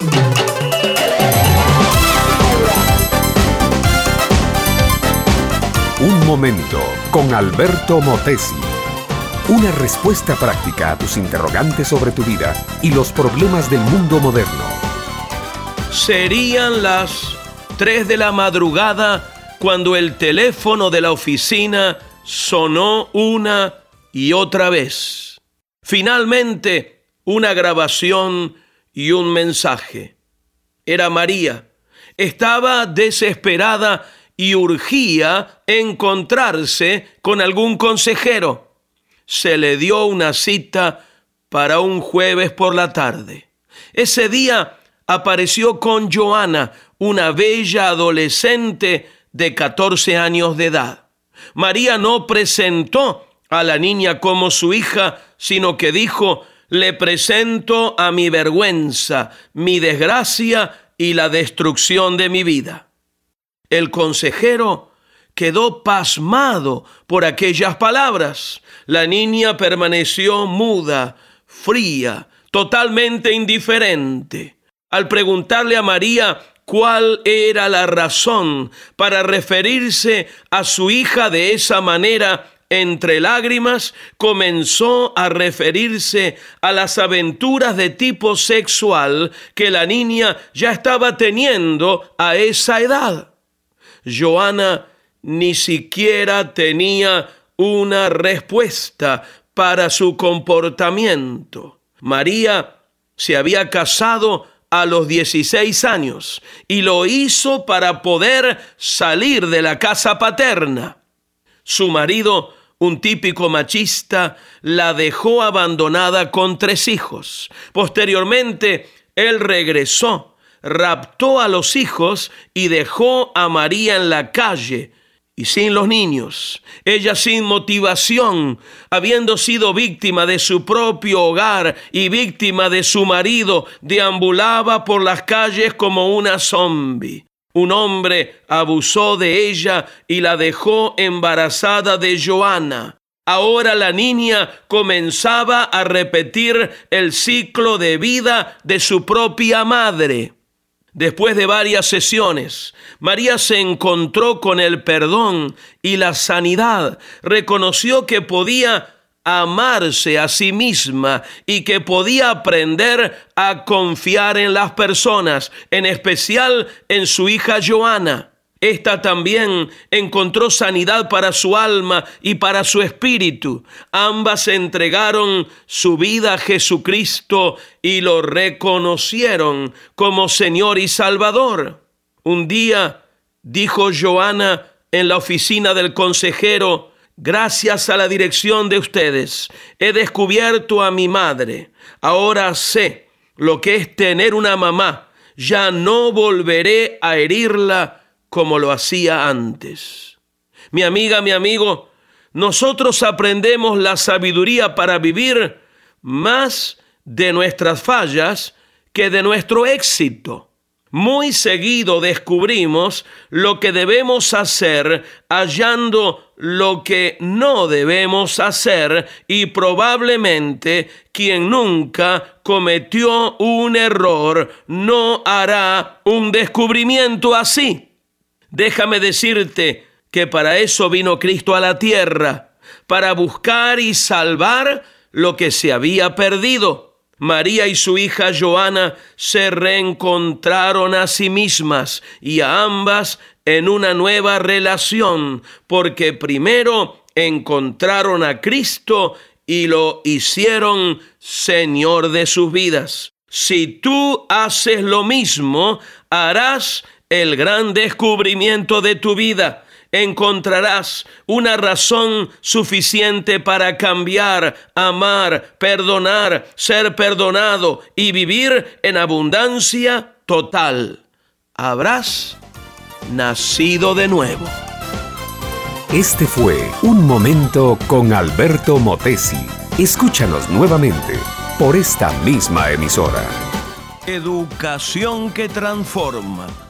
Un momento con Alberto Motesi. Una respuesta práctica a tus interrogantes sobre tu vida y los problemas del mundo moderno. Serían las 3 de la madrugada cuando el teléfono de la oficina sonó una y otra vez. Finalmente, una grabación y un mensaje. Era María. Estaba desesperada y urgía encontrarse con algún consejero. Se le dio una cita para un jueves por la tarde. Ese día apareció con Joana, una bella adolescente de 14 años de edad. María no presentó a la niña como su hija, sino que dijo, le presento a mi vergüenza, mi desgracia y la destrucción de mi vida. El consejero quedó pasmado por aquellas palabras. La niña permaneció muda, fría, totalmente indiferente. Al preguntarle a María cuál era la razón para referirse a su hija de esa manera, entre lágrimas, comenzó a referirse a las aventuras de tipo sexual que la niña ya estaba teniendo a esa edad. Joana ni siquiera tenía una respuesta para su comportamiento. María se había casado a los 16 años y lo hizo para poder salir de la casa paterna. Su marido un típico machista, la dejó abandonada con tres hijos. Posteriormente, él regresó, raptó a los hijos y dejó a María en la calle y sin los niños, ella sin motivación, habiendo sido víctima de su propio hogar y víctima de su marido, deambulaba por las calles como una zombie. Un hombre abusó de ella y la dejó embarazada de Joana. Ahora la niña comenzaba a repetir el ciclo de vida de su propia madre. Después de varias sesiones, María se encontró con el perdón y la sanidad. Reconoció que podía amarse a sí misma y que podía aprender a confiar en las personas, en especial en su hija Joana. Esta también encontró sanidad para su alma y para su espíritu. Ambas entregaron su vida a Jesucristo y lo reconocieron como Señor y Salvador. Un día dijo Joana en la oficina del consejero, Gracias a la dirección de ustedes he descubierto a mi madre. Ahora sé lo que es tener una mamá. Ya no volveré a herirla como lo hacía antes. Mi amiga, mi amigo, nosotros aprendemos la sabiduría para vivir más de nuestras fallas que de nuestro éxito. Muy seguido descubrimos lo que debemos hacer hallando lo que no debemos hacer y probablemente quien nunca cometió un error no hará un descubrimiento así. Déjame decirte que para eso vino Cristo a la tierra, para buscar y salvar lo que se había perdido. María y su hija Joana se reencontraron a sí mismas y a ambas en una nueva relación, porque primero encontraron a Cristo y lo hicieron Señor de sus vidas. Si tú haces lo mismo, harás el gran descubrimiento de tu vida encontrarás una razón suficiente para cambiar, amar, perdonar, ser perdonado y vivir en abundancia total. Habrás nacido de nuevo. Este fue Un Momento con Alberto Motesi. Escúchanos nuevamente por esta misma emisora. Educación que transforma.